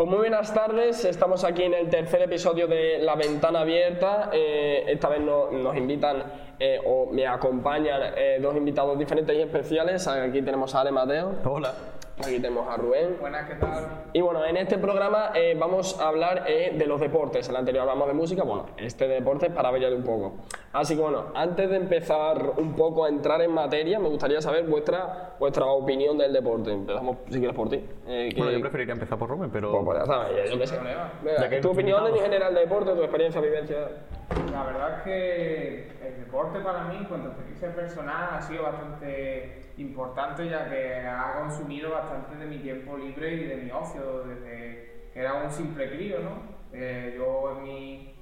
Pues muy buenas tardes, estamos aquí en el tercer episodio de La Ventana Abierta. Eh, esta vez no- nos invitan eh, o me acompañan eh, dos invitados diferentes y especiales. Aquí tenemos a Ale Mateo, Hola. Aquí tenemos a Rubén. Buenas, ¿qué tal? Y bueno, en este programa eh, vamos a hablar eh, de los deportes. En el anterior hablamos de música, bueno, este de deportes para variar un poco. Así que bueno, antes de empezar un poco a entrar en materia, me gustaría saber vuestra, vuestra opinión del deporte. Empezamos, si quieres, por ti. Eh, que- Bueno, yo preferiría empezar por Rubén, pero. pues, pues ya sabes, yo qué sé. Venga, Ya que tu opinión en general de deporte, tu experiencia, vivencia. La verdad es que el deporte para mí, en cuanto a experiencia personal, ha sido bastante importante ya que ha consumido bastante de mi tiempo libre y de mi ocio desde que era un simple crío, ¿no? Eh, yo en mi,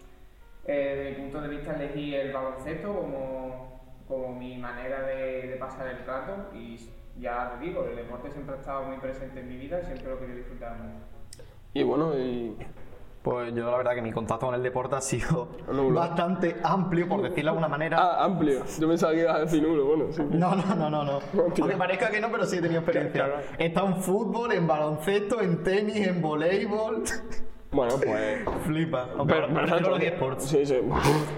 eh, desde mi punto de vista elegí el baloncesto como, como mi manera de, de pasar el rato y ya te digo, el deporte siempre ha estado muy presente en mi vida siempre lo quería disfrutar mucho. Y bueno, y. Pues yo la verdad que mi contacto con el deporte ha sido Nulo. bastante amplio, por decirlo de alguna manera. Ah, amplio. Yo pensaba que ibas a decir nulo, bueno, sí. No, no, no, no, no. Aunque parezca que no, pero sí he tenido experiencia. He estado en fútbol, en baloncesto, en tenis, en voleibol. Bueno, pues. Flipa. Aunque Pero, prefiero los eSports. Sí, sí.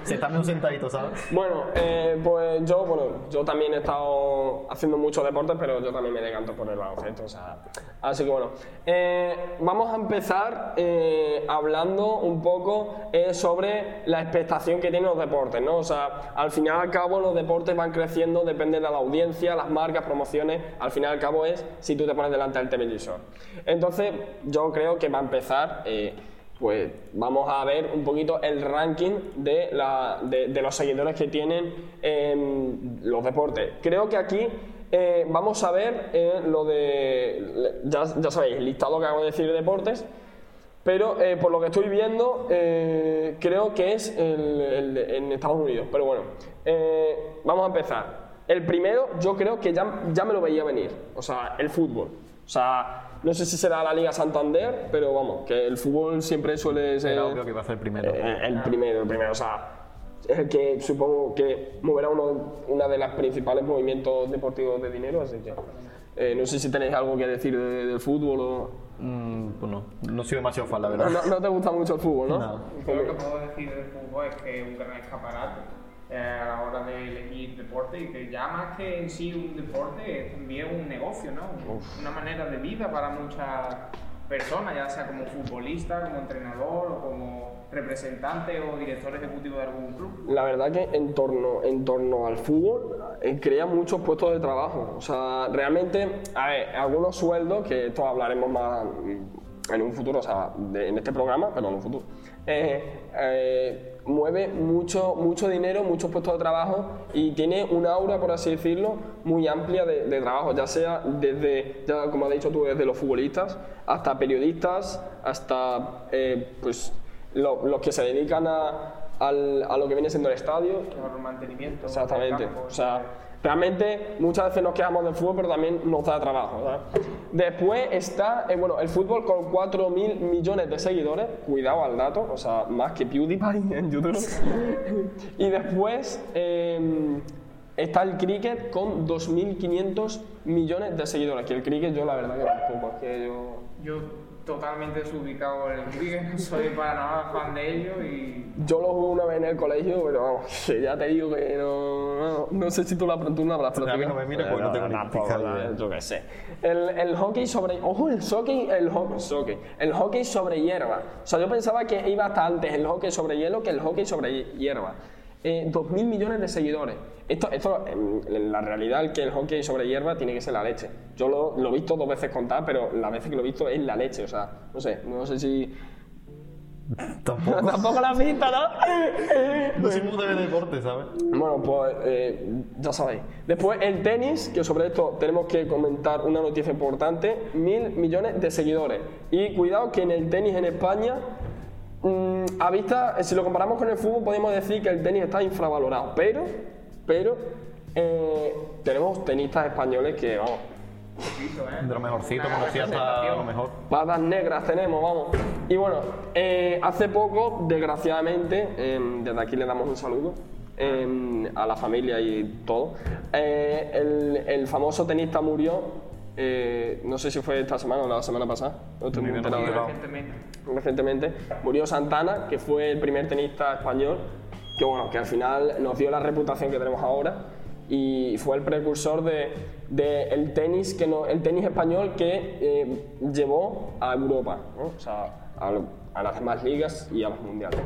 Se está medio sentadito, ¿sabes? Bueno, eh, pues yo, bueno, yo también he estado haciendo muchos deportes, pero yo también me decanto por el baloncesto, o sea, así que bueno. Eh, vamos a empezar eh, hablando un poco sobre la expectación que tienen los deportes, ¿no? O sea, al final y al cabo los deportes van creciendo, depende de la audiencia, las marcas, promociones, al final y al cabo es si tú te pones delante del televisor. Entonces, yo creo que va a empezar... pues vamos a ver un poquito el ranking de, la- de- los seguidores que tienen en los deportes. Creo que aquí eh, vamos a ver eh, lo de, ya, sabéis, el listado que acabo de decir de deportes, pero eh, por lo que estoy viendo creo que es en Estados Unidos. Pero bueno, vamos a empezar. El primero yo creo que ya, ya me lo veía venir, o sea, el fútbol. O sea, no sé si será la Liga Santander, pero vamos, que el fútbol siempre suele ser... Era obvio que iba a ser el primero. Eh, el primero, el primero, o sea, es el que supongo que moverá uno, una de las principales movimientos deportivos de dinero, así que eh, no sé si tenéis algo que decir de- del fútbol o... Mm, pues no, no soy demasiado fan, la verdad. No, no te gusta mucho el fútbol, ¿no? No. Yo lo que puedo decir del fútbol es que es un gran escaparate eh, a la hora de elegir deporte y que ya más que en sí un deporte es también un negocio, ¿no? Una manera de vida para muchas personas, ya sea como futbolista, como entrenador o como representante o director ejecutivo de algún club. La verdad que en torno, en torno al fútbol eh, crea muchos puestos de trabajo. O sea, realmente, a ver, algunos sueldos, que esto hablaremos más mm, en un futuro, o sea, de- en este programa, pero en un futuro, eh, eh, mueve mucho, mucho dinero, muchos puestos de trabajo y tiene una aura, por así decirlo, muy amplia de, de trabajo, ya sea desde, ya como has dicho tú, desde los futbolistas hasta periodistas, hasta eh, pues lo- los que se dedican a, al- a lo que viene siendo el estadio. Por el mantenimiento. Exactamente. campo, O sea, realmente muchas veces nos quejamos del fútbol, pero también nos da trabajo. ¿sabes? Después está, eh, bueno, el fútbol con 4.000 millones de seguidores, cuidado al dato, o sea, más que PewDiePie en YouTube. y después eh, está el cricket con 2.500 millones de seguidores, que el cricket yo la verdad que tampoco, es que. Yo totalmente desubicado en el cricket, no soy para nada fan de ello y Yo lo jugué una vez en el colegio, pero vamos, ya te digo que no, no, no sé si tú, la, tú no habrás A mí no me mires porque no tengo ni idea. eh, Yo qué sé. El, el hockey sobre... Ojo, el hockey, el, ho- hockey, el hockey sobre hierba. O sea, yo pensaba que iba hasta antes el hockey sobre hielo que el hockey sobre hierba. Eh, 2.000 millones de seguidores. Esto, esto en, la realidad, el que el hockey sobre hierba tiene que ser la leche. Yo lo, lo he visto dos veces contar, pero las veces que lo he visto es la leche. O sea, no sé, no sé si... Tampoco. Tampoco la pinta, ¿no? No soy muy de deporte, ¿sabes? Bueno, pues eh, ya sabéis. Después el tenis, que sobre esto tenemos que comentar una noticia importante, mil millones de seguidores. Y cuidado que en el tenis en España, mm, a vista, si lo comparamos con el fútbol, podemos decir que el tenis está infravalorado. Pero, pero, eh, tenemos tenistas españoles que, vamos. De lo mejorcito, conocía hasta lo mejor. patas negras tenemos, vamos. Y bueno, eh, hace poco, desgraciadamente, em, desde aquí le damos un saludo em, a la familia y todo, eh, el, el famoso tenista murió eh, no sé si fue esta semana o la semana pasada, no estoy muy Ni enterado. Recientemente. recientemente, murió Santana, que fue el primer tenista español, que bueno, que al final nos dio la reputación que tenemos ahora y fue el precursor de, de el tenis que no, el tenis español que eh, llevó a Europa, ¿no? o sea, a, a las demás ligas y a los mundiales.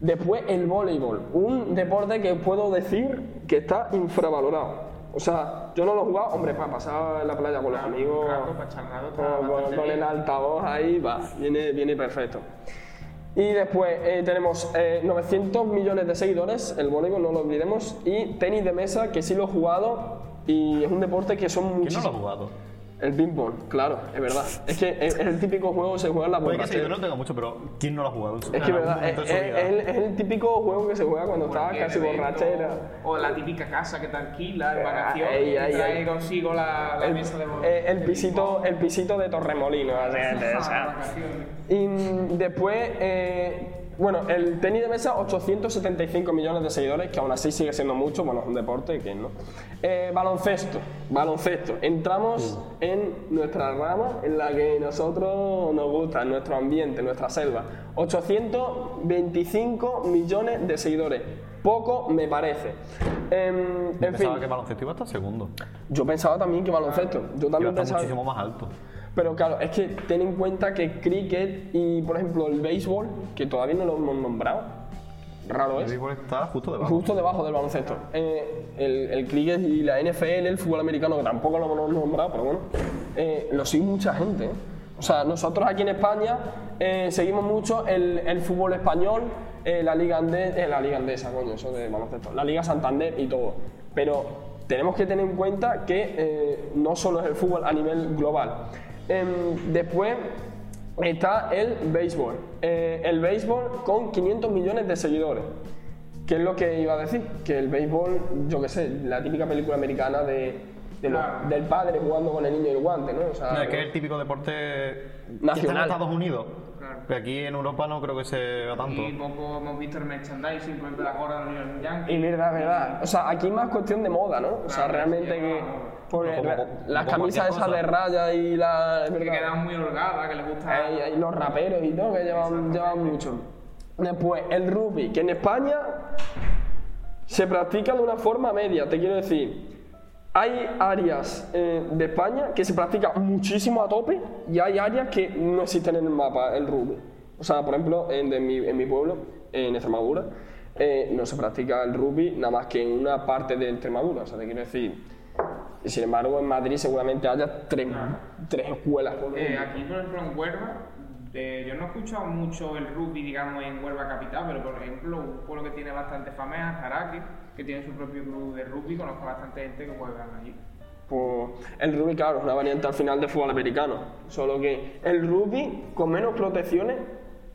Después el voleibol, un deporte que puedo decir que está infravalorado. O sea, yo no lo he jugado, hombre, para pasar en la playa con los amigos, con, con- con el altavoz ahí, va, viene, viene perfecto. Y después eh, tenemos eh, 900 millones de seguidores, el voleibol no lo olvidemos, y tenis de mesa, que sí lo he jugado, y es un deporte que son ¿Quién no lo muchísimos. jugado? El ping-pong, claro, es verdad. Es que es, es el típico juego que se juega en la Puede que borrachera. sí, yo no tengo mucho, pero ¿quién no lo ha jugado? Es que es verdad, es, es- es el, es el típico juego que se juega cuando estás casi evento, borrachera. O la típica casa que te alquila en Eh, vacaciones y trae ahí. consigo la, la El, mesa de eh, el pisito, el pisito de Torremolino. así que, o sea. vacaciones. Y después, eh, bueno, el tenis de mesa, 875 millones de seguidores, que aún así sigue siendo mucho, bueno, es un deporte que no. Eh, baloncesto, baloncesto. Entramos en nuestra rama, en la que nosotros nos gusta, en nuestro ambiente, en nuestra selva. 825 millones de seguidores. Poco me parece. Em, en fin, Pensaba que baloncesto iba hasta segundo. yo pensaba también que baloncesto. Yo Iba también hasta pensaba. muchísimo más alto. Pero claro, es que ten en cuenta que cricket y, por ejemplo, el béisbol, que todavía no lo hemos nombrado, raro El es, béisbol está justo debajo. justo debajo del baloncesto. Eh, el, el cricket y la NFL, el fútbol americano, que tampoco lo hemos nombrado, pero bueno, eh, lo sigue mucha gente. ¿eh? O sea, nosotros aquí en España eh, seguimos mucho el, el fútbol español, eh, la Liga Andesa, la Liga Andesa, coño, eso de baloncesto, la Liga Santander y todo. Pero tenemos que tener en cuenta que no solo es el fútbol a nivel global. Em, después está el béisbol. Eh, el béisbol con 500 millones de seguidores. ¿Qué es lo que iba a decir? Que el béisbol, yo qué sé, la típica película americana de, de del padre jugando con el niño y el guante, ¿no? O sea, No, es que es el típico deporte que está en Nacional. Estados Unidos. Claro. Que aquí en Europa no creo que se vea tanto. Y poco hemos visto el merchandising, por ejemplo, la gorra de los New York Yankees. Y verdad, verdad. O sea, aquí más cuestión de moda, ¿no? O sea, Claro, realmente sí, que. Porque Como- re- como- las como camisas esas cosa. de raya y la. es que verdad. quedan muy holgadas, que les gusta. Hay, hay los raperos y todo que llevan, llevan mucho. Después, el rugby, que en España se practica de una forma media, te quiero decir. Hay áreas eh, de España que se practica muchísimo a tope y hay áreas que no existen en el mapa, el rugby. O sea, por ejemplo, en, de mi, en mi pueblo, en Extremadura, eh, no se practica el rugby nada más que en una parte de Extremadura. O sea, te quiero decir. Y sin embargo, en Madrid seguramente haya tres, tres escuelas. Eh, aquí, por ejemplo, en Huelva, eh, yo no he escuchado mucho el rugby, digamos, en Huelva capital, pero por ejemplo, un pueblo que tiene bastante fama es Azaraque, que tiene su propio club de rugby, conozco bastante gente que juega allí. Pues el rugby, claro, es una variante al final de fútbol americano. Solo que el rugby con menos protecciones,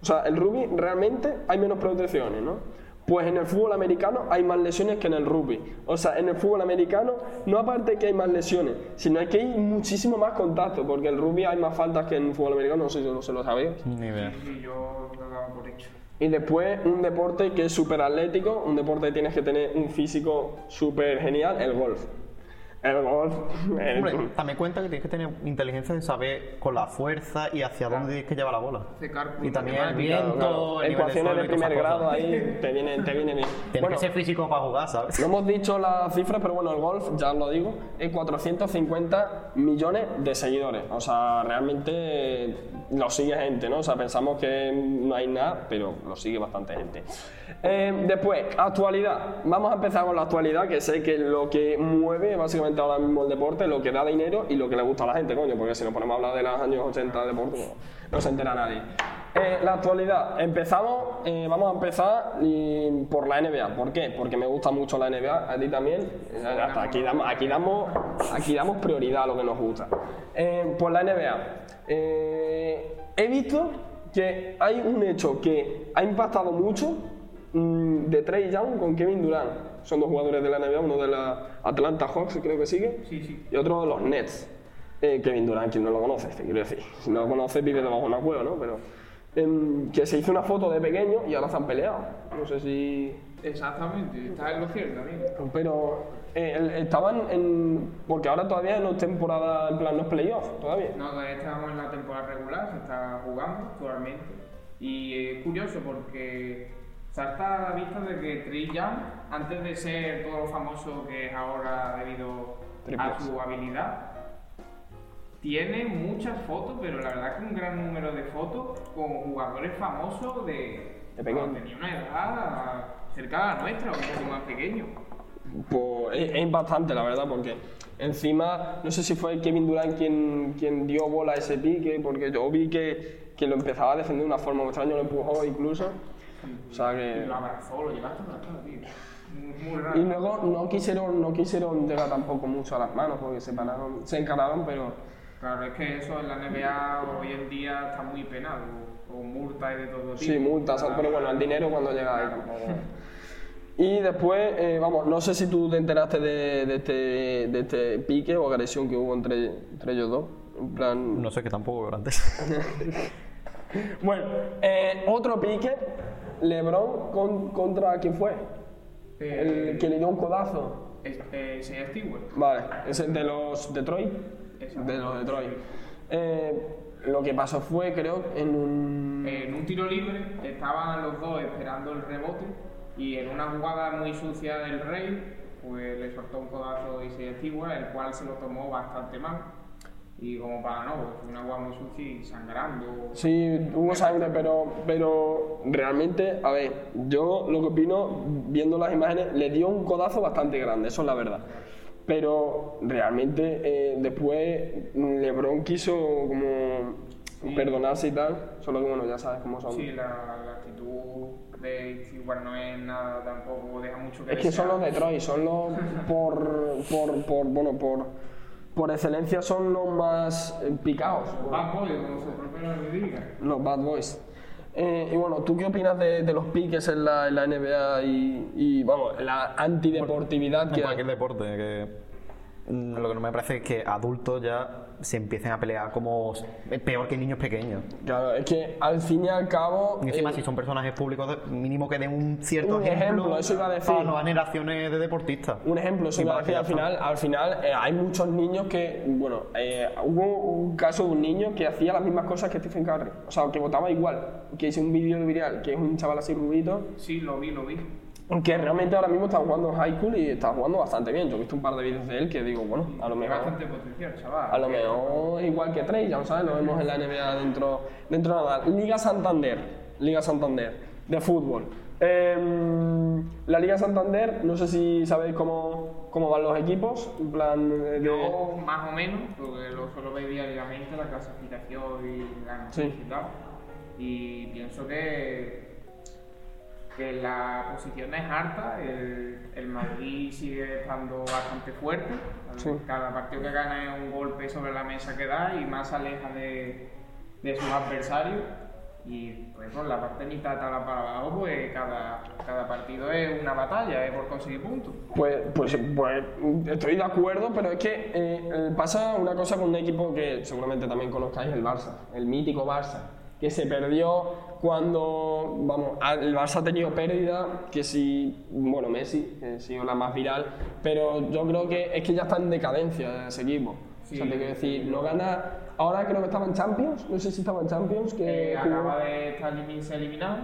o sea, el rugby realmente hay menos protecciones, ¿no? Pues en el fútbol americano hay más lesiones que en el rugby. O sea, en el fútbol americano no aparte que hay más lesiones, sino que hay muchísimo más contacto, porque en el rugby hay más faltas que en el fútbol americano, no sé si lo, se lo sabéis. Ni idea. Y yo lo daba por hecho. Y después un deporte que es súper atlético, un deporte que tienes que tener un físico súper genial, el golf. El golf. el- Hombre, también cuenta que tienes que tener inteligencia de saber con la fuerza y hacia dónde tienes que llevar la bola. Y también el viento, Claro, Ecuaciones de todas primer grado ahí te viene, te viene bien. Tienes Bueno, que ser físico para jugar, ¿sabes? no hemos dicho las cifras, pero bueno, el golf, ya os lo digo, es 450 millones de seguidores. O sea, realmente lo sigue gente, ¿no? O sea, pensamos que no hay nada, pero lo sigue bastante gente. Eh, después, actualidad. Vamos a empezar con la actualidad, que sé que lo que mueve básicamente ahora mismo el deporte, lo que da dinero y lo que le gusta a la gente, coño, porque si nos ponemos a hablar de los años 80 de deporte, no se entera nadie. Eh, la actualidad. Empezamos, eh, vamos a empezar y- por la NBA. ¿Por qué? Porque me gusta mucho la NBA, a ti también. Aquí damos, aquí damos, prioridad a lo que nos gusta. Por la NBA. He visto que hay un hecho que ha impactado mucho mm, de Trey Young con Kevin Durant. Son dos jugadores de la NBA, uno de la Atlanta Hawks, creo que sigue, Sí, sí. y otro de los Nets. Eh, Kevin Durant, quien no lo conoce, te quiero decir. Si no lo conoce, vive debajo de una cueva, ¿no? Pero em, que se hizo una foto de pequeño y ahora se han peleado. No sé si. Exactamente, está en lo cierto, amigo. Pero eh, estaban en. Porque ahora todavía no es temporada, en plan, no es playoff, todavía. No, todavía estamos en la temporada regular, se está jugando actualmente. Y es curioso porque salta a la vista de que Trey Young, antes de ser todo lo famoso que es ahora debido a su habilidad, tiene muchas fotos, pero la verdad que un gran número de fotos con jugadores famosos de, De pequeño. cuando tenía una edad cerca de la nuestra, un poco más pequeño. Pues es, es impactante, la verdad, porque encima, no sé si fue Kevin Durant quien, quien dio bola a ese pique, porque yo vi que, que lo empezaba a defender de una forma extraña, lo empujó incluso. O sea Y que. lo abrazó, lo llevaste tío. Muy, raro. Y luego no quisieron, no quisieron llegar tampoco mucho a las manos, porque se, pararon, se encararon, pero. Claro, es que eso en la NBA hoy en día está muy penado, con multas y de todo tipo. Sí, multas, pero bueno, el dinero cuando llega ahí tampoco. Y después, eh, vamos, no sé si tú te enteraste de, de este, de este pique o agresión que hubo entre, entre ellos dos. En plan. No sé, que tampoco antes. Bueno, eh, otro pique, LeBron con- contra quién fue? Eh, El que le dio un codazo. Este, sería Stewart. Vale, ese de los Detroit. Exacto. De los Detroit. Eh, lo que pasó fue, creo, en un. En un tiro libre estaban los dos esperando el rebote y en una jugada muy sucia del Rey, pues le soltó un codazo a Isaiah Stewart, el cual se lo tomó bastante mal. Y como para no, pues, fue una jugada muy sucia y sangrando. Sí, hubo sangre, pero, pero realmente, a ver, yo lo que opino, viendo las imágenes, le dio un codazo bastante grande, eso es la verdad. Pero realmente eh, después LeBron quiso como perdonarse y tal, solo que bueno, ya sabes cómo son. Sí, la, la actitud de Stewart no es nada tampoco, deja mucho que Es que son los Detroit, son los por, por, por bueno, por, por excelencia son los más eh, picados, Bad boy, como su propio nombre indica. los bad boys. Eh, y bueno, ¿tú qué opinas de, de los piques en la, en la NBA y, y, vamos, la antideportividad En que cualquier deporte, que lo que no me parece es que adultos ya se empiecen a pelear como s- peor que niños pequeños. Claro, es que al fin y al cabo. Y encima, eh, si son personajes públicos, mínimo que den un cierto Un ejemplo, ejemplo, eso iba a decir. para nuevas generaciones de deportistas. Un ejemplo, eso iba a decir, al final, al final eh, hay muchos niños que, bueno, eh, hubo un caso de un niño que hacía las mismas cosas que Stephen Curry, o sea, que votaba igual, que hizo un vídeo viral, que es un chaval así rubito, Sí, lo vi, lo vi. Que realmente ahora mismo está jugando en high school y está jugando bastante bien. Yo he visto un par de vídeos de él que digo, bueno, a lo mejor... bastante potencial, chaval. A lo mejor igual que Trey, ya lo sabes, lo vemos en la NBA dentro, dentro de nada. Liga Santander, Liga Santander, de fútbol. Em, la Liga Santander, no sé si sabéis cómo, cómo van los equipos, en plan de... Yo más o menos, porque lo suelo ver diariamente, la clasificación y la Sí. y tal. Y pienso que, que la posición es harta, el, el Madrid sigue estando bastante fuerte. Sí. Cada partido que gana es un golpe sobre la mesa que da y más aleja de, de sus adversarios. Y pues por la parte mitad tabla para abajo, pues cada, cada partido es una batalla, es por conseguir puntos. Pues, pues, pues estoy de acuerdo, pero es que eh, pasa una cosa con un equipo que seguramente también conozcáis, el Barça, el mítico Barça, que se perdió cuando, vamos, el Barça ha tenido pérdida, que si, bueno, Messi, que ha sido la más viral, pero yo creo que es que ya está en decadencia ese equipo. Sí. o sea, te quiero decir, no gana, ahora creo que estaba en Champions, no sé si estaba en Champions, que Eh, acaba de estar eliminado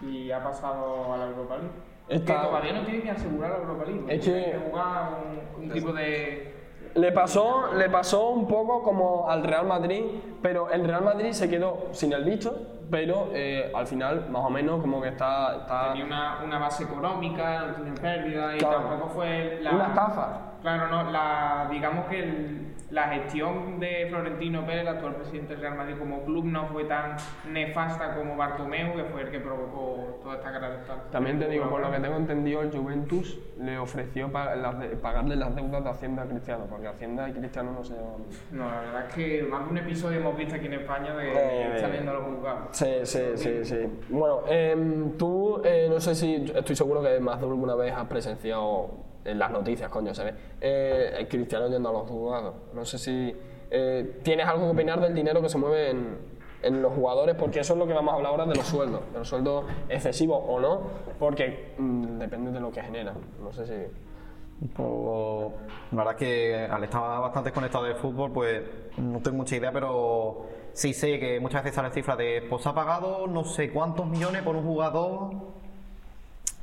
y ha pasado a la Europa League. Está- Que todavía no tiene que asegurar la Europa League. Es que- jugar un, un tipo de. Le pasó, le pasó un poco como al Real Madrid, pero el Real Madrid se quedó sin el visto, pero eh, al final, más o menos, como que está. está Tenía una, una base económica, no tiene pérdida y Claro. tampoco fue la. una estafa. Claro, no, la, digamos que el- la gestión de Florentino Pérez, el actual presidente del Real Madrid como club, no fue tan nefasta como Bartomeu, que fue el que provocó toda esta catástrofe. También te digo, por lo que tengo entendido, el Juventus le ofreció pagarle las deudas de Hacienda a Cristiano, porque Hacienda y Cristiano no se llevan bien. No, la verdad es que más de un episodio hemos visto aquí en España de Eh, estar viendo a los juzgados. Sí, sí, sí, sí. Bueno, em, tú, eh, no sé si, estoy seguro que más de alguna vez has presenciado en las noticias, coño, se ve, eh, cristiano yendo a los juzgados. No sé si eh, tienes algo que opinar del dinero que se mueve en, los jugadores, porque eso es lo que vamos a hablar ahora de los sueldos, de los sueldos excesivos o no, porque mm, depende de lo que generan. No sé si. Poco- La verdad es que al estar bastante conectado de fútbol, pues no tengo mucha idea, pero sí sé que muchas veces sale cifra de pues ha pagado no sé cuántos millones por un jugador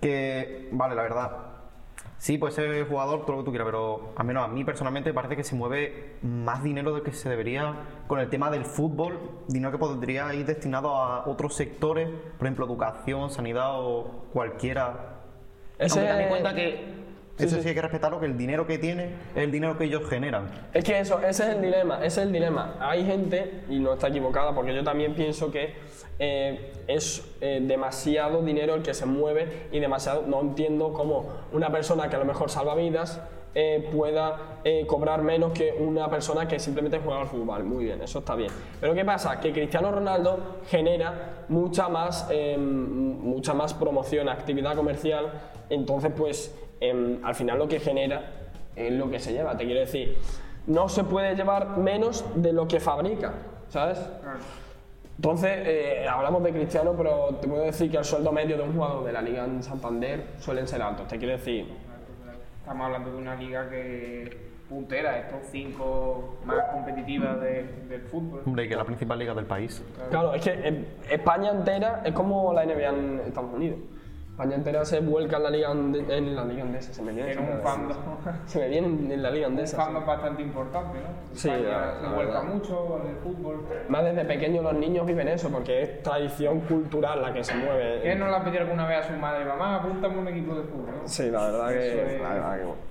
que, vale, la verdad, sí puede ser jugador, todo lo que tú quieras, pero al menos a mí personalmente parece que se mueve más dinero del que se debería con el tema del fútbol, dinero que podría ir destinado a otros sectores, por ejemplo, educación, sanidad o cualquiera. Ese- aunque también cuenta que Sí, eso sí. sí hay que respetarlo, que el dinero que tiene es el dinero que ellos generan. Es que eso, ese es el dilema, ese es el dilema. Hay gente, y no está equivocada, porque yo también pienso que eh, es eh, demasiado dinero el que se mueve y demasiado, no entiendo cómo una persona que a lo mejor salva vidas eh, pueda cobrar menos que una persona que simplemente juega al fútbol. Muy bien, eso está bien. Pero ¿qué pasa? Que Cristiano Ronaldo genera mucha más, mucha más promoción, actividad comercial, entonces pues em, al final lo que genera es lo que se lleva. Te quiero decir, no se puede llevar menos de lo que fabrica, ¿sabes? Entonces, eh, hablamos de Cristiano, pero te puedo decir que el sueldo medio de un jugador de la Liga en Santander suelen ser altos. Te quiero decir, Estamos hablando de una liga que puntera, es top 5 más competitiva de- del fútbol. Hombre, que es la principal liga del país. claro, es que eh, España entera es como la NBA en Estados Unidos. España entera se vuelca en la Liga, ande- en la liga andesa. Se me viene, En un fandom, Se me viene en la Liga un andesa. fandom bastante importante, ¿no? Sí, la- se la vuelca verdad. mucho en el fútbol. Más desde pequeños los niños viven eso, porque es tradición cultural la que se mueve. ¿Quién no le ha pedido alguna vez a su madre, mamá, apúntame un equipo de fútbol? ¿no? Sí, la verdad que. Es- la verdad que bueno.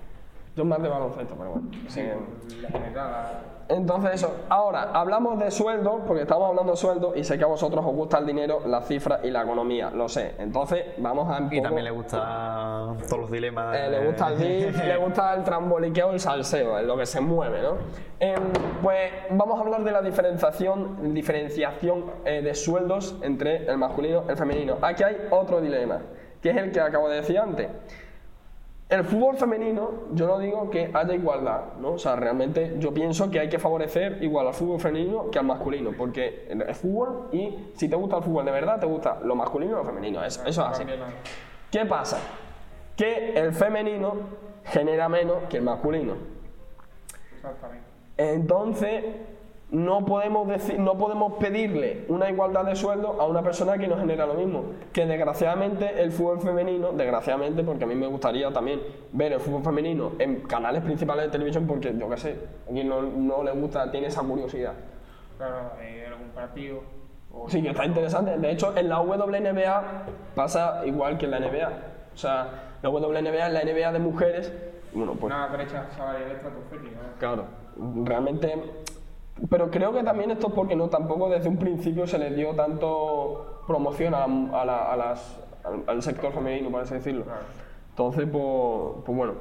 Yo más de baloncesto, pero bueno. Sí, en la general. Entonces eso, ahora hablamos de sueldo, porque estamos hablando de sueldo y sé que a vosotros os gusta el dinero, las cifras y la economía, lo sé. Entonces vamos a un Y también le gustan todos los dilemas. eh, le gusta el beef, le gusta el tramboliqueo, el salseo, es lo que se mueve, ¿no? Em, pues vamos a hablar de la diferenciación, diferenciación eh, de sueldos entre el masculino y el femenino. Aquí hay otro dilema, que es el que acabo de decir antes. El fútbol femenino, yo no digo que haya igualdad, ¿no? O sea, realmente yo pienso que hay que favorecer igual al fútbol femenino que al masculino, porque es fútbol y si te gusta el fútbol de verdad, te gusta lo masculino y lo femenino, eso, eso es así. ¿Qué pasa? Que el femenino genera menos que el masculino. Exactamente. Entonces, no podemos, decir, no podemos pedirle una igualdad de sueldo a una persona que no genera lo mismo. Que desgraciadamente el fútbol femenino, desgraciadamente, porque a mí me gustaría también ver el fútbol femenino en canales principales de televisión, porque yo qué sé, a quien no, no le gusta, tiene esa curiosidad. Claro, hay algún partido. O Sí, que está interesante. De hecho, en la WNBA pasa igual que en la NBA. O sea, la WNBA es la NBA de mujeres. Bueno, pues una brecha salarial estratosférica. ¿no? Claro, realmente. Pero creo que también esto es porque no tampoco desde un principio se le dio tanto promoción a, a la- a las, al, al sector femenino, por así decirlo. Entonces, pues, pues bueno.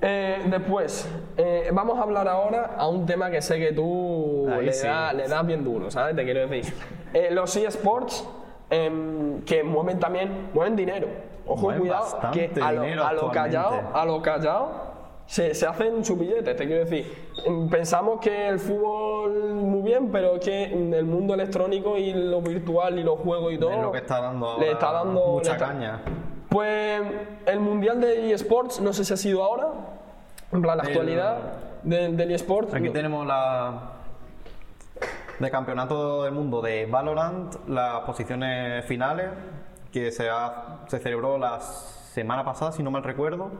Eh, después, eh, vamos a hablar ahora a un tema que sé que tú Ahí le, sí. da- le das bien duro, ¿sabes? Te quiero decir. Eh, los eSports, em, que mueven también, mueven dinero. Ojo, cuidado, que a lo, a lo callado, a lo callado se, se hacen sus billetes, te quiero decir. em, Pensamos que el fútbol muy bien, pero es que en el mundo electrónico y lo virtual y los juegos y todo. Es lo que está dando ahora le está dando mucha está- caña. Pues el mundial de eSports, no sé si ha sido ahora, en plan la El- actualidad del, del eSports. Aquí no- tenemos la de campeonato del mundo de Valorant, las posiciones finales que se, ha- se celebró la semana pasada, si no mal recuerdo.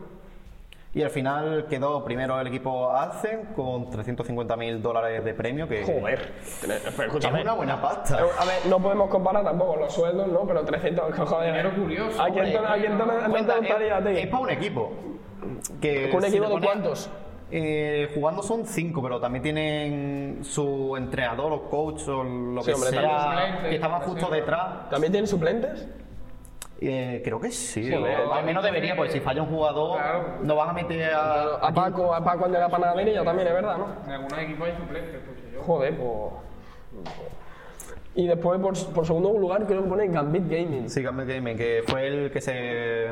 Y al final quedó primero el equipo Alcen con 350 mil dólares de premio, que Joder, pero escúchame. es una buena pasta. Eh, A ver, no podemos comparar tampoco los sueldos, ¿no? Pero 300, joder. Dinero curioso, ¿A quién hombre. a quién te- gustaría a es, ti? es para un equipo. Que ¿Un equipo de cuántos? Eh, jugando son cinco, pero también tienen su entrenador o coach o lo Sí, que hombre, sea, que estaban justo detrás. ¿También tienen suplentes? Eh, creo que sí, Sí, o al menos debería, porque si falla un jugador, Claro. no van a meter a. A Paco, a Paco el de la panadería también, es verdad, ¿no? En algunos equipos hay suplentes, escucho yo. Joder, pues. Y después, por, por segundo lugar, creo que pone Gambit Gaming. Sí, Gambit Gaming, que fue el que se.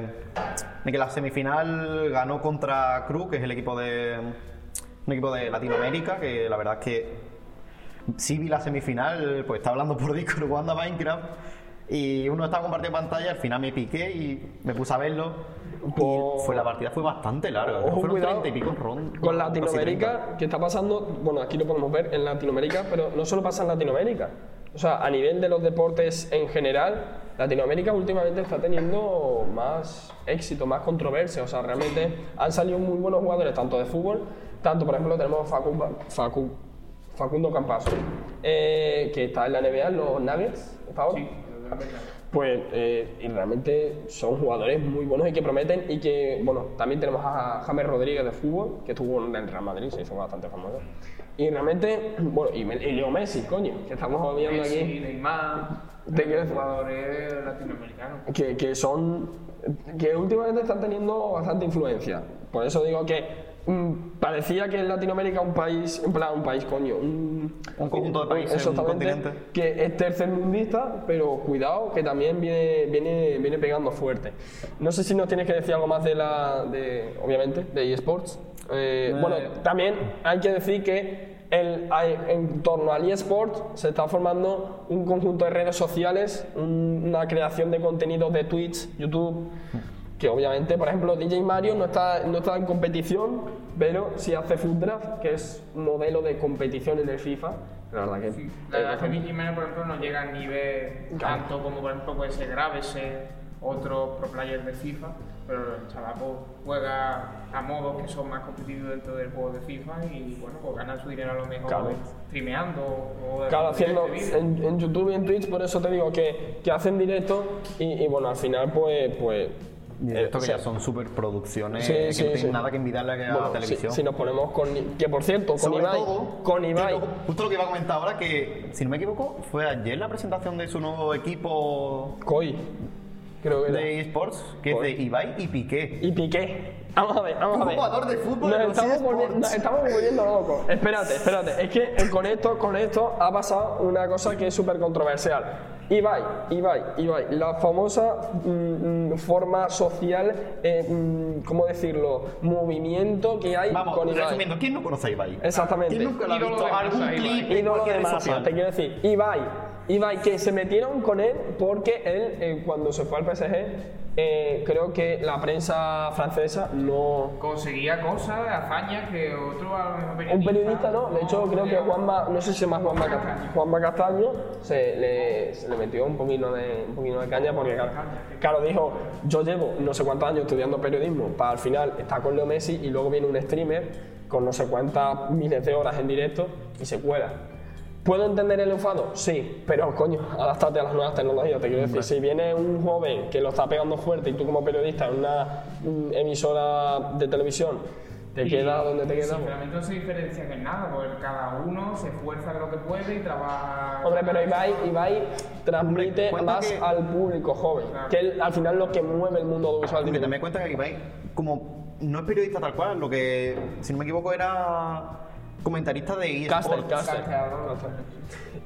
que la semifinal ganó contra Cruz, que es el equipo de. un equipo de Latinoamérica, que la verdad es que sí vi la semifinal, pues estaba hablando por Discord jugando a Minecraft y uno estaba compartiendo pantalla, al final me piqué y me puse a verlo. Pues- Y fue, la partida fue bastante larga, que Ojo, fueron cuidado 30 y pico rondas. Con Latinoamérica, ¿qué está pasando? Bueno, aquí lo podemos ver en Latinoamérica, pero no solo pasa en Latinoamérica. O sea, a nivel de los deportes en general, Latinoamérica últimamente está teniendo más éxito, más controversia. O sea, realmente han salido muy buenos jugadores, tanto de fútbol, tanto, por ejemplo, tenemos Facu, Facu- Facundo Campazo, eh, que está en la NBA, en los Nuggets, ¿está ahora? Sí, Pues eh, y realmente son jugadores muy buenos y que prometen y que, bueno, también tenemos a James Rodríguez de fútbol, que estuvo en el Real Madrid, se hizo bastante famoso. Y realmente, bueno, y, y Leo Messi, coño, que estamos viendo Messi, aquí, Neymar, Te quiero decir- jugadores latinoamericanos. que, que son, que últimamente están teniendo bastante influencia. Por eso digo que parecía que en Latinoamérica un país, en plan un país, coño, un, Un conjunto de países, un continente. que es tercermundista, pero cuidado que también viene, viene, viene pegando fuerte. No sé si nos tienes que decir algo más de la, de, obviamente, de eSports. Eh, bueno, también hay que decir que el- en torno al eSport se está formando un conjunto de redes sociales, un- una creación de contenidos de Twitch, YouTube, que obviamente, por ejemplo, DJ Mario no está, no está en competición, pero sí hace Food Draft, que es un modelo de competición en el FIFA. La verdad que... La verdad es que Vicky Jiménez, por ejemplo, no llega al nivel Claro. tanto como, por ejemplo, puede ser Gravese, otros pro players de FIFA, pero el chaval pues, juega a modos que son más competitivos dentro del juego de FIFA y, bueno, pues gana su dinero a lo mejor Claro. streameando o Claro, haciendo este en YouTube y en Twitch, por eso te digo que, que hacen directo y, y bueno, al final pues... pues Y eh, esto o que ya son superproducciones Sí, que sí, no tienen nada que envidiarle a la bueno, televisión. si nos ponemos con... Que por cierto, con Sobre Ibai... todo, con Ibai... que lo- justo lo que iba a comentar ahora, que si no me equivoco, fue ayer la presentación de su nuevo equipo Koi, creo que era. de esports, que es de Ibai y Piqué. Y Piqué. Vamos a ver, vamos a Un ver. jugador de fútbol nos estamos, volviendo, nos estamos volviendo locos. Espérate, espérate. Es que con esto, con esto ha pasado una cosa que es súper controversial. Ibai, Ibai, Ibai, la famosa mm, mm, forma social, eh, mm, ¿cómo decirlo? Movimiento que hay Vamos, con Ibai. resumiendo, ¿quién no conoce a Ibai? Exactamente. ¿Quién nunca lo ha visto? ¿Algún clip en cualquier de red masa, social? te quiero decir, Ibai, Ibai, que se metieron con él porque él, eh, cuando se fue al PSG, eh, creo que la prensa francesa no... Conseguía cosas, hazañas que otro a lo mejor periodista... Un periodista no, de hecho creo que Juanma, no sé si llama Juanma Castaño, Juanma Castaño se le, se le metió un poquito de, un poquito de caña porque claro, claro, dijo, yo llevo no sé cuántos años estudiando periodismo para al final estar con Leo Messi y luego viene un streamer con no sé cuántas miles de horas en directo y se cuela. ¿Puedo entender el enfado? Sí, pero coño, adáptate a las nuevas tecnologías. Te quiero decir, si viene un joven que lo está pegando fuerte y tú como periodista en una emisora de televisión te queda donde te queda. Sinceramente no se diferencian en nada, porque cada uno se esfuerza en lo que puede y trabaja... Hombre, pero Ibai, Ibai transmite Hombre, más que- al público joven, Claro. que es al final lo que mueve el mundo audiovisual. Porque también cuenta que Ibai, como no es periodista tal cual, lo que, si no me equivoco, era comentarista de Caster, eSports. caster.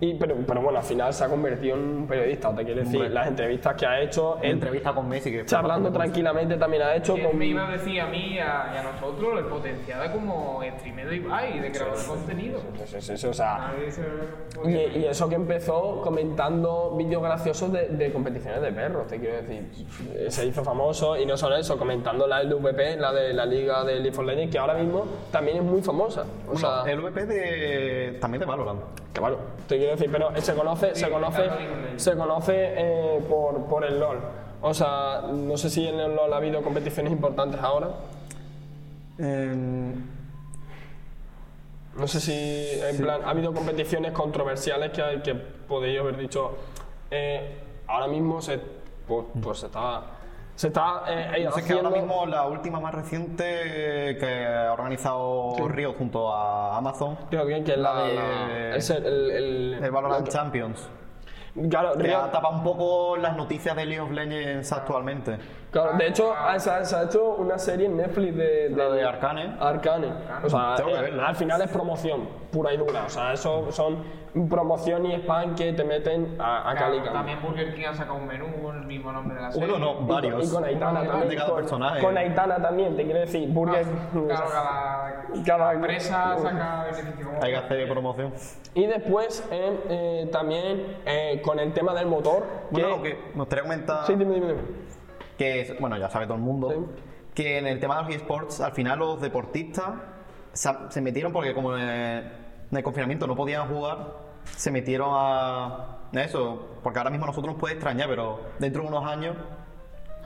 Y, pero, pero bueno, al final se ha convertido en un periodista. Te quiero decir, Hombre. las entrevistas que ha hecho, él entrevista con Messi, que charlando tranquilamente también ha hecho Que con... me iba a decir a mí y a, y a nosotros el potencial de como streamer de Ibai, de creador de contenido. Sí, sí, sí, o sea, y, eso que empezó comentando vídeos graciosos de, de competiciones de perros, te quiero decir. Se hizo famoso y no solo eso, comentando la LVP, la de la liga de League of Legends, que ahora mismo también es muy famosa. O Bueno, el VP de, también de Valorant. que bueno, te quiero decir, pero se conoce, se conoce, se conoce eh, por, por el LOL. O sea, no sé si en el LOL ha habido competiciones importantes ahora. No sé si, en plan, ha habido competiciones controversiales que, que podéis haber dicho. eh, ahora mismo se, pues, pues se está, se está eh, No sé, que ahora haciendo- mismo la última más reciente que ha organizado Riot junto a Amazon, Creo que, que es la, de- la- es el, el, el- el Valorant Champions. Claro, Que Riot- ha tapado un poco las noticias de League of Legends actualmente. Claro, de hecho, se ha, se ha hecho una serie en Netflix de, La de Arcane. Arcane. O sea, Tengo que eh, verla. al final es promoción. Pura y dura. O sea, eso son promoción y spam que te meten a, a Claro, también Burger King ha sacado un menú con el mismo nombre de la serie. Uno no, varios. con, y con Aitana Uno también. de cada con, personaje. con Aitana también, te quiero decir. Burger. Claro, cada, empresa saca beneficio. Hay que hacer promoción. Y después eh, también eh, con el tema del motor. Bueno, que- lo que me gustaría comentar, Sí, dime, dime, dime. que es- bueno, ya sabe todo el mundo, Sí. que en el tema de los esports, al final los deportistas se, se metieron porque como en el, el confinamiento no podían jugar, se metieron a eso, porque ahora mismo a nosotros nos puede extrañar, pero dentro de unos años,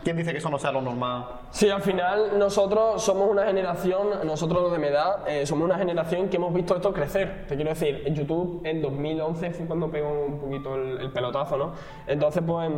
¿quién dice que eso no sea lo normal? Sí, al final nosotros somos una generación, nosotros los de mi edad, eh, somos una generación que hemos visto esto crecer. Te quiero decir, en YouTube en 2011 fue cuando pegó un poquito el, el pelotazo, ¿no? Entonces, pues,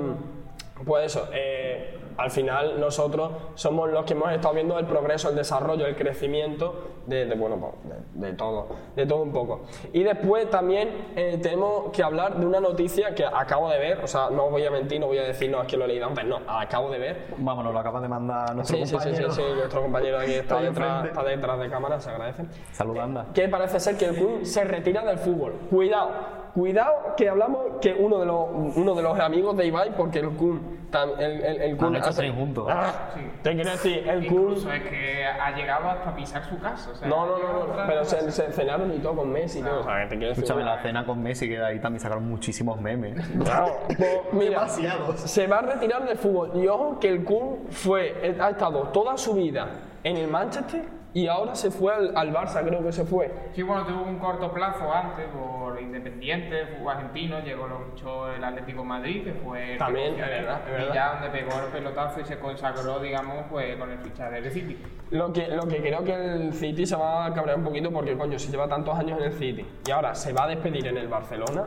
pues eso, eh, al final nosotros somos los que hemos estado viendo el progreso, el desarrollo, el crecimiento de, de, bueno, pues, de, de todo, de todo un poco. Y después también eh, tenemos que hablar de una noticia que acabo de ver, o sea, no voy a mentir, no voy a decir, no, es que lo he leído antes, no, acabo de ver Vámonos, lo acaba de mandar nuestro Sí, sí, sí, sí, compañero. sí, nuestro compañero aquí está detrás, está detrás de cámara, se agradece. Salud, anda. Que parece ser que el Kun se retira del fútbol. Cuidado, cuidado que hablamos que uno de los, uno de los amigos de Ibai, porque el Kun, tam- el, el, el Kun Han hecho hace- juntos. Ah, Sí. Te quiero decir, el Kun... Incluso es que ha llegado hasta pisar su casa. O sea, No, no, no, no, pero se, se cenaron y todo con Messi y todo. O sea, que te quiero decir... Escúchame la cena con Messi, que de ahí también sacaron muchísimos memes. Claro, pues, mira, Demasiados. se va a retirar del fútbol. Y ojo que el Kun fue, ha estado toda su vida en el Manchester y ahora se fue al, al Barça, creo que se fue. Sí, bueno, tuvo un corto plazo antes por Independiente, fútbol argentino, llegó lo fichó el Atlético de Madrid, que fue el También, que- es verdad, es y ya donde pegó el pelotazo y se consagró, digamos, pues con el fichaje del City. Lo que, lo que creo que el City se va a cabrear un poquito porque, coño, si lleva tantos años en el City y ahora se va a despedir en el Barcelona.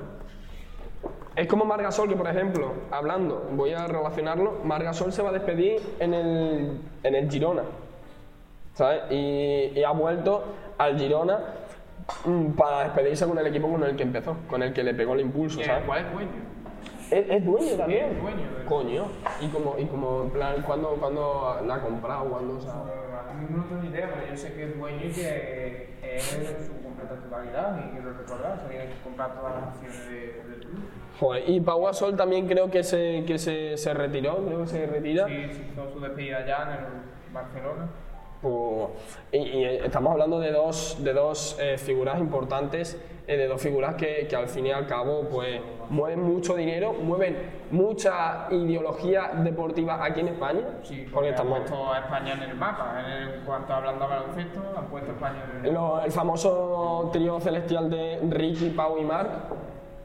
Es como Margasol, que por ejemplo, hablando, voy a relacionarlo, Margasol se va a despedir en el, en el Girona, ¿sabes? Y, y ha vuelto al Girona mm, para despedirse con el equipo con el que empezó, con el que le pegó el impulso, ¿sabes? ¿Cuál es dueño? Es, es dueño también. Es dueño del- Coño. Y como, y como en plan, ¿cuándo, cuándo la ha comprado? ¿Cuándo, o sea? No tengo ni idea, pero yo sé que es dueño y que es en su completa totalidad y quiero recordar, se tiene que comprar todas las acciones de- del club. Joder, y Pau Gasol también creo que se, que se, se retiró, creo que se retira. Sí, se hizo su despedida ya en el Barcelona. Y, y estamos hablando de dos, de dos eh, figuras importantes, eh, de dos figuras que, que al fin y al cabo pues, mueven mucho dinero, mueven mucha ideología deportiva aquí en España. Sí, porque porque han estamos, puesto a España en el mapa. En, cuanto hablando a baloncesto, han puesto a España en el mapa. El famoso trío celestial de Ricky, Pau y Marc.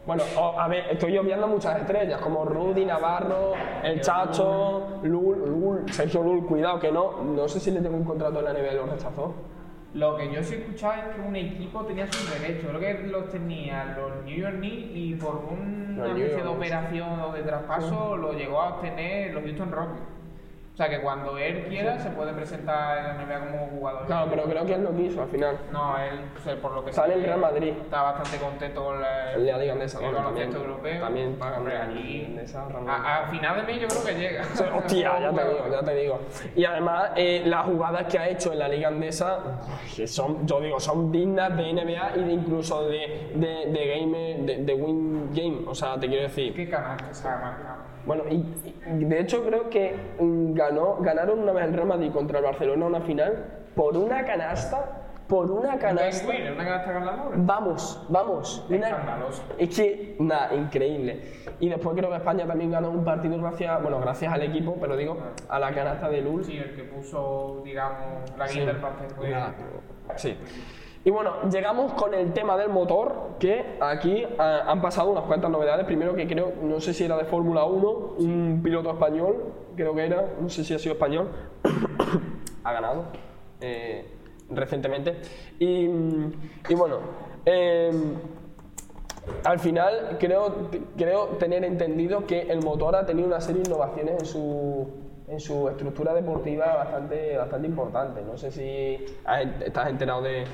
Bueno, o- a ver, estoy obviando muchas estrellas, como Rudy, Navarro, El Chacho, Lul, Lul, Sergio Lul, cuidado que no, no sé si le tengo un contrato en la NBA y lo rechazó. Lo que yo sí he escuchado es que un equipo tenía sus derechos. Creo que los tenían los New York Knicks y por una especie de operación o de traspaso lo llegó a obtener los Houston Rockets. O sea que cuando él quiera se puede presentar en la NBA como jugador. Claro, pero creo que él no quiso al final. No, él, o sea, por lo que Sale en Real Madrid. Está bastante contento con la, la Liga Andesa, el baloncesto europeo. también pagan Hombre, Andesa, Real a, a final de mes yo creo que llega. Hostia, ya te digo, ya te digo. Y además, eh, las jugadas que ha hecho en la Liga Andesa, que son, yo digo, son dignas de NBA y de incluso de, de, de game, de, de win game. O sea, te quiero decir. ¿Qué canal se ha marcado? Bueno, y, y de hecho creo que mm, ganó, ganaron una vez el Real Madrid contra el Barcelona una final por una canasta, por una canasta. Una canasta ganadora. Vamos, vamos. Una, Escandaloso. es que, nada, increíble. Y después creo que España también ganó un partido gracias, bueno, gracias al equipo, pero digo, a la canasta de Lul. Sí, el que puso, digamos, la guía del pastel Sí. Y bueno, llegamos con el tema del motor, que aquí ah, han pasado unas cuantas novedades. Primero que creo, no sé si era de Fórmula 1, un piloto español, creo que era, no sé si ha sido español, ha ganado eh, recientemente. Y, y bueno, eh, al final creo, creo tener entendido que el motor ha tenido una serie de innovaciones en su, en su estructura deportiva bastante, bastante importantes. No sé si estás enterado de,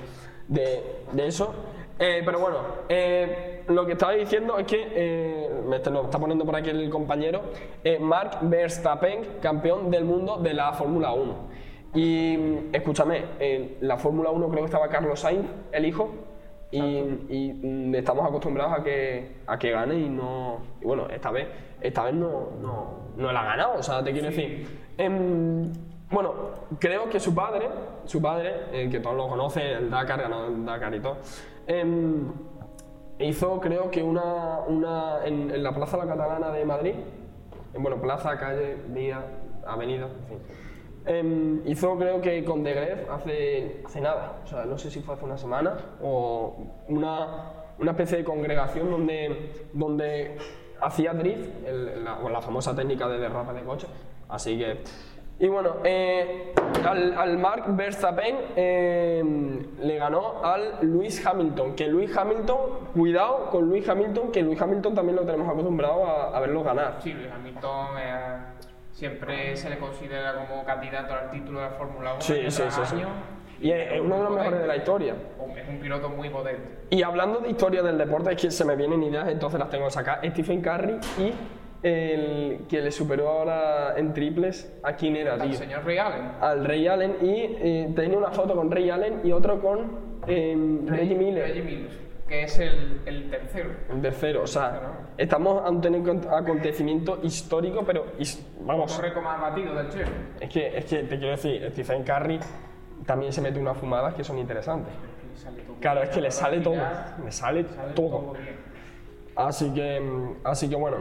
de- de eso. Eh, pero bueno, eh, lo que estaba diciendo es que, eh, me está- lo está poniendo por aquí el compañero, Mark Verstappen, campeón del mundo de la Fórmula 1. Y escúchame, en la Fórmula 1 creo que estaba Carlos Sainz, el hijo, y, y, mm, estamos acostumbrados a que, a que gane y no. Y bueno, esta vez, esta vez no, no, no la ha ganado, o sea, te quiero decir. em, bueno, creo que su padre, su padre, eh, que todos lo conocen, el Dakar, ganó el y todo, em, hizo creo que una, una en, la Plaza La Catalana de Madrid, en, bueno, plaza, calle, vía, avenida, en fin. Em, hizo creo que con The Gref hace, hace nada, o sea, no sé si fue hace una semana o una, una especie de congregación donde, donde hacía drift, el- la, o la famosa técnica de derrape de coche. Así que. Y bueno, eh, al, al Mark Verstappen eh, le ganó al Lewis Hamilton. Que Lewis Hamilton, cuidado con Lewis Hamilton, que Lewis Hamilton también lo tenemos acostumbrado a, a verlo ganar. Sí, Luis Hamilton eh, siempre se le considera como candidato al título de Fórmula 1 Sí, sí, sí. Y es, es uno de los mejores de la historia. Es un piloto muy potente. Y hablando de historia del deporte, es que se me vienen ideas, entonces las tengo que sacar. Stephen Curry y el que le superó ahora en triples, ¿a quién era, tío? señor Ray Allen. Al Ray Allen y eh, tenía una foto con Ray Allen y otro con eh, Reggie Miller. Reggie Miller, que es el, el tercero. El tercero, o sea, estamos ante un acon- acontecimiento histórico, pero his- vamos, récord más batido del Chef. es que, es que te quiero decir, Stephen Curry también se mete unas fumadas que son interesantes. Claro, es que le sale todo, le sale todo. Así que, mm, así que bueno.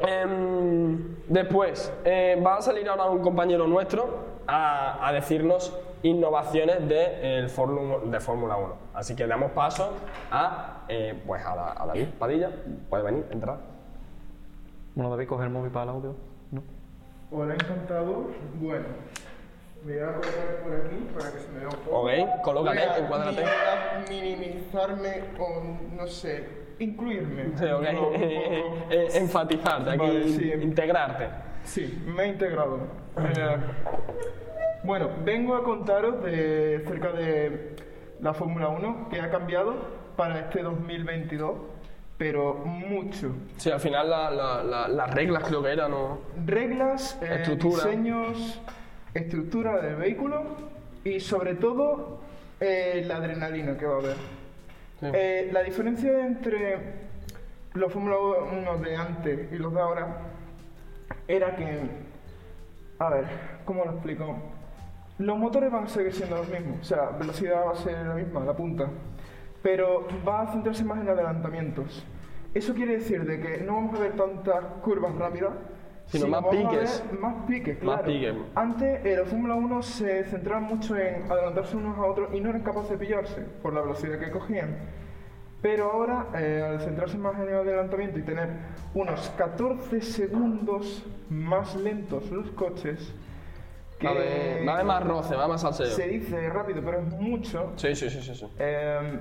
Em, después, eh, va a salir ahora un compañero nuestro a, a decirnos innovaciones de, el Fórmula- de Fórmula 1. Así que damos paso a, eh, pues a, la- a David Padilla. Puede venir, entrar. Bueno, David, coger el móvil para el audio. ¿No? Hola, encantado. Bueno, me voy a colocar por aquí para que se me vea un poco. Ok, colócate, Voy a encuádrate. mini- minimizarme o, no sé, incluirme. Sí, ok. Un poco. Eh, enfatizarte, aquí, Vale, sí. integrarte. Sí, me he integrado. Eh, bueno, vengo a contaros de cerca de la Fórmula 1 que ha cambiado para este 2022, pero mucho. Sí, al final la- la- la- las reglas creo que eran, ¿no? reglas, eh, Estructura. diseños, estructura del vehículo y sobre todo eh, la adrenalina que va a haber. Eh, la diferencia entre los Fórmula 1 de antes y los de ahora era que, a ver, ¿cómo lo explico? Los motores van a seguir siendo los mismos, o sea, velocidad va a ser la misma, la punta, pero va a centrarse más en adelantamientos. Eso quiere decir de que no vamos a ver tantas curvas rápidas, Sino más vamos a piques. ver más piques, Más claro. piques. Antes eh, los Fórmula 1 se centraban mucho en adelantarse unos a otros y no eran capaces de pillarse por la velocidad que cogían. Pero ahora, eh, al centrarse más en el adelantamiento y tener unos 14 segundos más lentos los coches, que Va a haber- va a haber más roce, va a haber más salseo. se dice rápido, pero es mucho. Sí, sí, sí, sí. sí. Eh,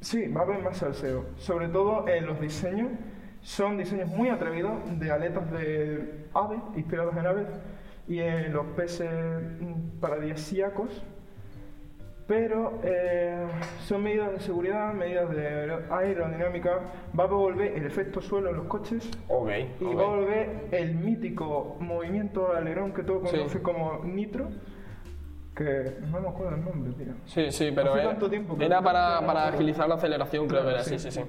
sí, va a haber más salseo. Sobre todo en los diseños. Son diseños muy atrevidos de aletas de ave, inspirados en aves, y en los peces mm, paradisíacos. Pero eh, son medidas de seguridad, medidas de aer- aerodinámica. Va a volver el efecto suelo en los coches y ok. va a volver el mítico movimiento alerón que todo Sí. conoce como nitro. Que no me acuerdo el nombre, tío. Sí, sí, pero Hace era, tanto tiempo que era no para, para agilizar la aceleración, creo que era, sí, Sí. sí,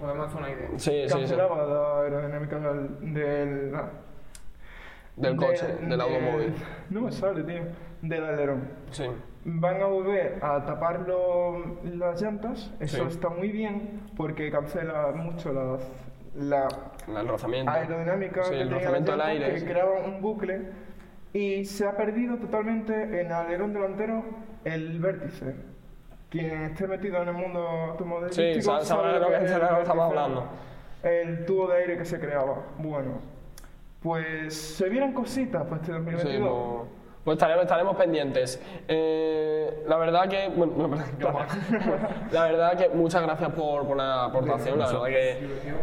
podemos hacer una idea. Sí, sí, sí. cancelaba la aerodinámica del, del, Del coche, del automóvil. No me sale, tío. Del alerón. Sí. Van a volver a tapar lo- las llantas. Eso Sí. está muy bien porque cancela mucho las, la El rozamiento. aerodinámica Sí, que el tenía rozamiento del aire. llantas, sí. que creaba un bucle. Y se ha perdido totalmente en alerón delantero el vértice. Quien esté metido en el mundo automovilístico Sí, sa- sabrá de lo que- estamos hablando. El tubo de aire que se creaba. Bueno, pues se vienen cositas para este Sí, 2022. Pues, estaremos, estaremos pendientes. Eh, la verdad que. Bueno, no, perdón, la verdad que muchas gracias por, por la aportación. La verdad que.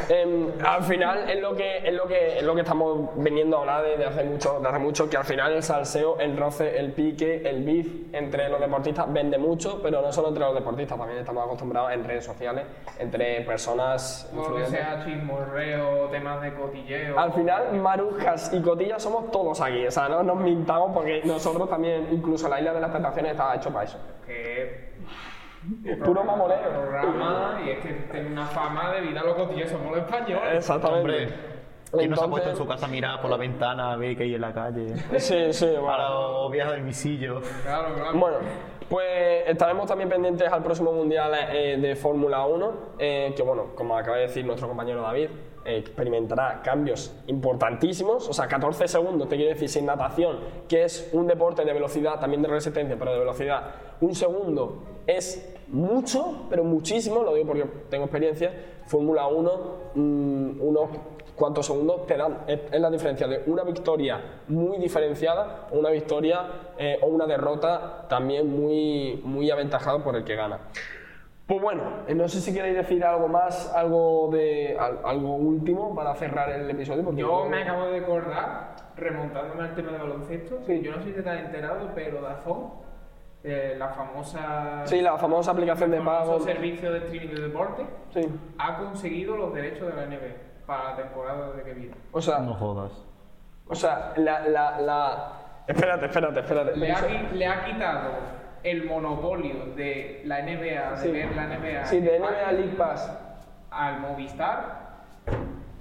em, al final es lo que, es, lo que, es lo que estamos viniendo a hablar desde hace mucho, desde hace mucho, que al final el salseo, el roce, el pique, el beef entre los deportistas vende mucho, pero no solo entre los deportistas, también estamos acostumbrados en redes sociales, entre personas. Todo que sea chismorreo, temas de cotilleo. Al final, marujas y cotillas somos todos aquí, o sea, no nos mintamos porque nosotros también, incluso la isla de las tentaciones estaba hecho para eso. Que Puro mamoneo. programa y es que tiene una fama debido a lo cotillo somos los españoles. Exactamente. Hombre, ¿quién no se ha puesto en su casa a mirar por la ventana a ver qué hay en la calle? Sí, sí, bueno. Para los viajes del visillo. Claro, claro. Bueno, pues estaremos también pendientes al próximo Mundial eh, de Fórmula 1, eh, que bueno, como acaba de decir nuestro compañero David, eh, experimentará cambios importantísimos, o sea, 14 segundos, te quiere decir, sin natación, que es un deporte de velocidad, también de resistencia, pero de velocidad, un segundo es mucho, pero muchísimo, lo digo porque tengo experiencia, Fórmula 1, mm, unos cuantos segundos te dan, es, es la diferencia de una victoria muy diferenciada o una victoria eh, o una derrota también muy, muy aventajada por el que gana. Pues bueno, eh, no sé si queréis decir algo más, algo de al- algo último para cerrar el episodio. Porque Yo creo me acabo de acordar, remontándome al tema de baloncesto, Sí. yo no sé si te has enterado, pero Dazón, eh, la famosa Sí, la famosa aplicación de pago. servicio de streaming de deporte, Sí. ha conseguido los derechos de la NBA para la temporada de que viene. O sea, No jodas. o sea, la, la, la... Espérate, espérate, espérate. Le ha, le ha quitado el monopolio de la NBA, de Sí. ver la NBA, Sí, de NBA League Pass. al Movistar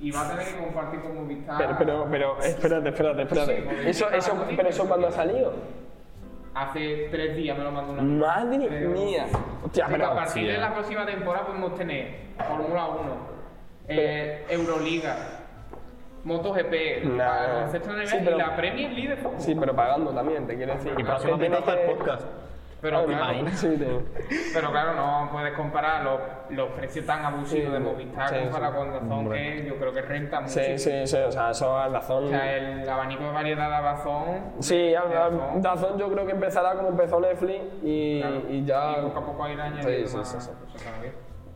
y va a tener que compartir con Movistar. Pero, pero, pero, espérate, espérate, espérate. Sí, Eso, eso, pero eso sí. cuando ha salido. Hace tres días me lo mandó una Madre Pero- mía. Hostia, pero. a partir de hostia. la próxima temporada podemos tener Fórmula 1, eh, Euroliga, MotoGP, Nah. de NBA Sí, pero- y la Premier League de fútbol. Sí, pero pagando también, te quiero decir. Y tienes hasta el podcast. Pero Ah, claro, sí, pero claro, no puedes comparar los, los precios tan abusivos Sí, de Movistar sí, para sí. con Dazón, que yo creo que renta mucho. Sí, sí, sí, o sea, eso es Dazón. O sea, el abanico de variedad de Dazón. Sí, Dazón. Dazón yo creo que empezará como empezó Netflix y, Claro, y ya. Y poco a poco irá añadiendo Sí, sí, más sí, sí.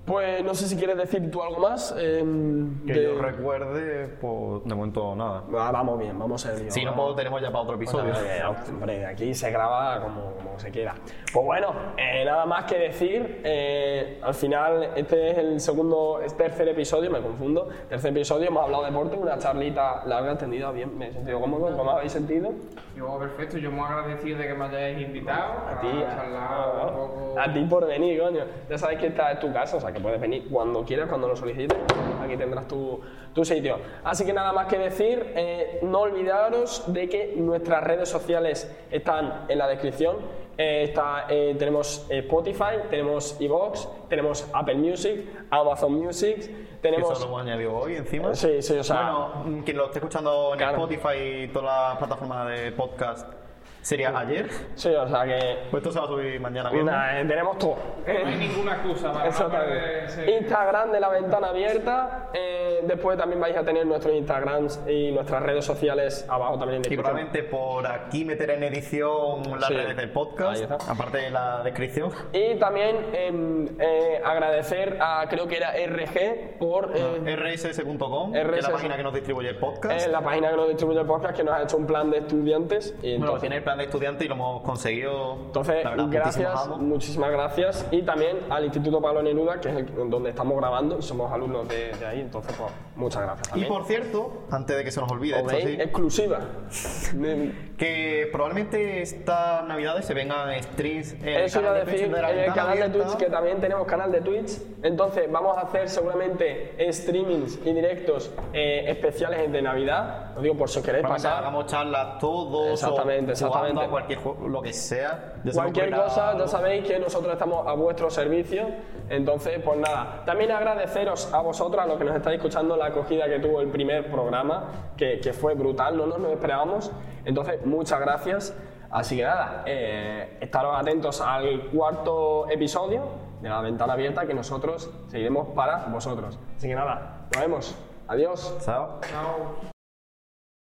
Pues no sé si quieres decir tú algo más. em, Que de- yo recuerde, pues de momento nada. Ah, vamos bien, vamos a Si no, pues tenemos ya para otro episodio. Pues, hombre, aquí se graba como, como se quiera. Pues bueno, eh, nada más que decir. eh, al final, este es el segundo, es tercer episodio, me confundo. Tercer episodio, hemos hablado de deporte, una charlita larga, extendida, bien, me he sentido cómodo. ¿Cómo habéis sentido? Yo, perfecto, yo muy agradecido de que me hayáis invitado. A ti, charlar un poco. a ti por venir, coño. Ya sabes que esta es tu casa, o sea que puedes venir cuando quieras, cuando lo solicites. Aquí tendrás tu, tu sitio. Así que nada más que decir, eh, no olvidaros de que nuestras redes sociales están en la descripción. Eh, está, eh, tenemos Spotify, tenemos Evox, tenemos Apple Music, Amazon Music, tenemos... eso lo hemos añadido hoy encima. Sí, sí, o sea- Bueno, mm, quien lo esté escuchando en Claro. Spotify y todas las plataformas de podcast sería ayer. Sí, o sea que... Pues esto se va a subir mañana mismo. Nah, eh, tenemos todo. No hay ninguna excusa para Exactamente. Instagram de la ventana abierta. eh, después también vais a tener nuestros Instagrams y nuestras redes sociales abajo también en Y descripción. probablemente por aquí meter en edición las Sí. redes del podcast, Ahí está. aparte de la descripción. Y también em, eh, agradecer a, creo que era RG, por eh, rss.com, que es la página que nos distribuye el podcast. eh, la página que nos distribuye el podcast, que nos ha hecho un plan de estudiantes. Y bueno, entonces, tiene el plan estudiante y lo hemos conseguido. entonces, verdad, gracias, muchísimas gracias. Y también al Instituto Pablo Neruda, que es el- donde estamos grabando, y somos alumnos de, de ahí. Entonces, pues, muchas gracias. Y También. por cierto, antes de que se nos olvide, esto sí, exclusiva. que probablemente estas navidades se vengan streams en el Eso a canal de decir, Twitch de la en el canal de. Twitch, que también tenemos canal de Twitch. Entonces, vamos a hacer seguramente streamings y directos eh, especiales de Navidad. Digo, por si os queréis pasar. hagamos charlas todos Exactamente, o exactamente. a cualquier juego, lo que sea. Cualquier cosa, ya sabéis que nosotros estamos a vuestro servicio. Entonces, pues nada. También agradeceros a vosotros, a los que nos estáis escuchando, la acogida que tuvo el primer programa, que, que fue brutal, no nos lo esperábamos. Entonces, muchas gracias. Así que nada, eh, estaros atentos al cuarto episodio de la ventana abierta que nosotros seguiremos para vosotros. Así que nada, nos vemos. Adiós. Chao. Chao.